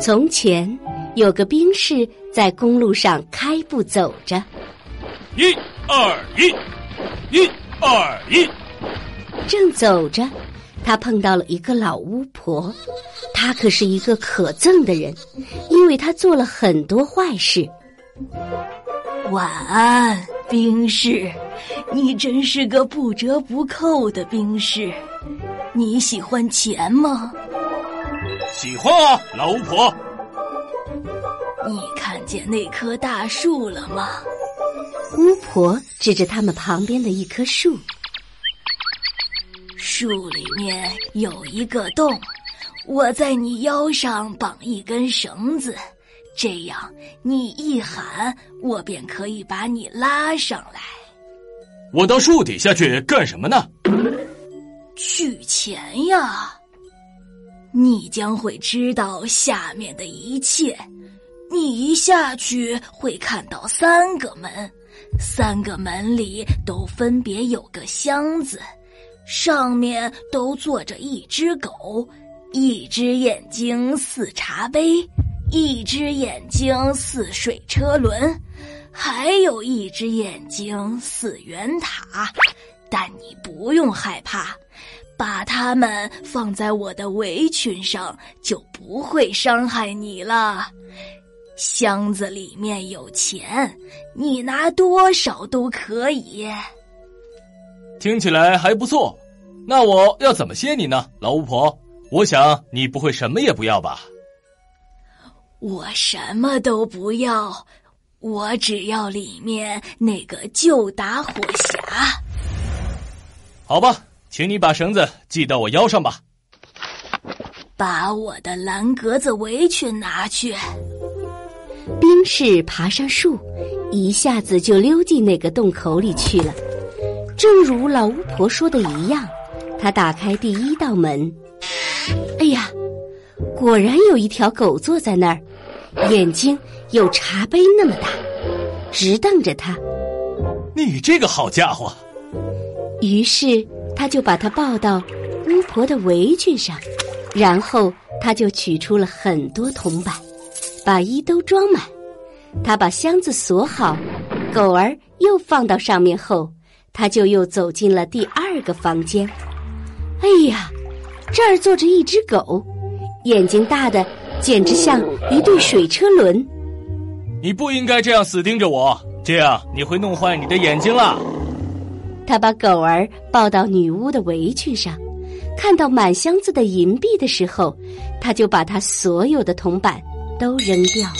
从前有个兵士在公路上开步走着，一二一，一二一。正走着，他碰到了一个老巫婆。她可是一个可憎的人，因为她做了很多坏事。晚安，兵士，你真是个不折不扣的兵士。你喜欢钱吗？喜欢啊，老巫婆。你看见那棵大树了吗？巫婆指着他们旁边的一棵树。树里面有一个洞，我在你腰上绑一根绳子，这样你一喊，我便可以把你拉上来。我到树底下去干什么呢？取钱呀。你将会知道下面的一切。你一下去会看到三个门，三个门里都分别有个箱子，上面都坐着一只狗，一只眼睛似茶杯，一只眼睛似水车轮，还有一只眼睛似圆塔。但你不用害怕。把它们放在我的围裙上，就不会伤害你了。箱子里面有钱，你拿多少都可以。听起来还不错，那我要怎么谢你呢，老巫婆？我想你不会什么也不要吧？我什么都不要，我只要里面那个旧打火匣。好吧。请你把绳子系到我腰上吧。把我的蓝格子围裙拿去。冰士爬上树，一下子就溜进那个洞口里去了。正如老巫婆说的一样，他打开第一道门。哎呀，果然有一条狗坐在那儿，眼睛有茶杯那么大，直瞪着他。你这个好家伙！于是。他就把它抱到巫婆的围裙上，然后他就取出了很多铜板，把衣兜装满。他把箱子锁好，狗儿又放到上面后，他就又走进了第二个房间。哎呀，这儿坐着一只狗，眼睛大的简直像一对水车轮。你不应该这样死盯着我，这样你会弄坏你的眼睛了。他把狗儿抱到女巫的围裙上，看到满箱子的银币的时候，他就把他所有的铜板都扔掉了，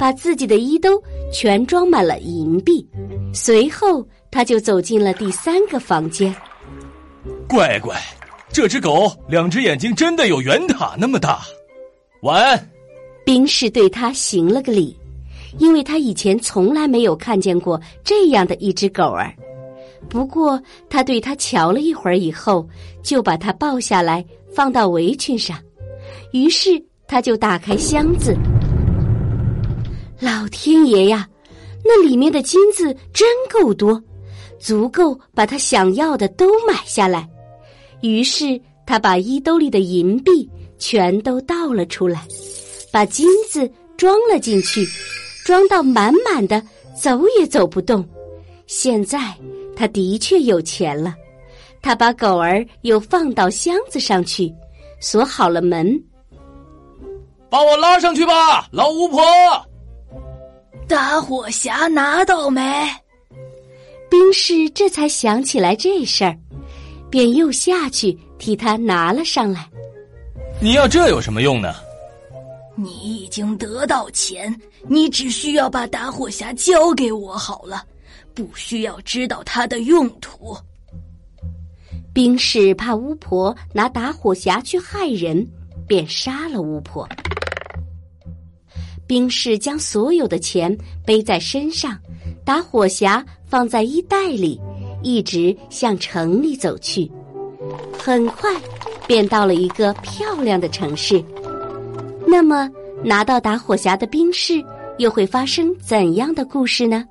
把自己的衣兜全装满了银币。随后，他就走进了第三个房间。乖乖，这只狗两只眼睛真的有圆塔那么大。晚安。兵士对他行了个礼，因为他以前从来没有看见过这样的一只狗儿。不过，他对他瞧了一会儿以后，就把他抱下来放到围裙上。于是，他就打开箱子。老天爷呀，那里面的金子真够多，足够把他想要的都买下来。于是，他把衣兜里的银币全都倒了出来，把金子装了进去，装到满满的，走也走不动。现在。他的确有钱了，他把狗儿又放到箱子上去，锁好了门。把我拉上去吧，老巫婆！打火匣拿到没？兵士这才想起来这事儿，便又下去替他拿了上来。你要这有什么用呢？你已经得到钱，你只需要把打火匣交给我好了。不需要知道它的用途。兵士怕巫婆拿打火匣去害人，便杀了巫婆。兵士将所有的钱背在身上，打火匣放在衣袋里，一直向城里走去。很快，便到了一个漂亮的城市。那么，拿到打火匣的兵士又会发生怎样的故事呢？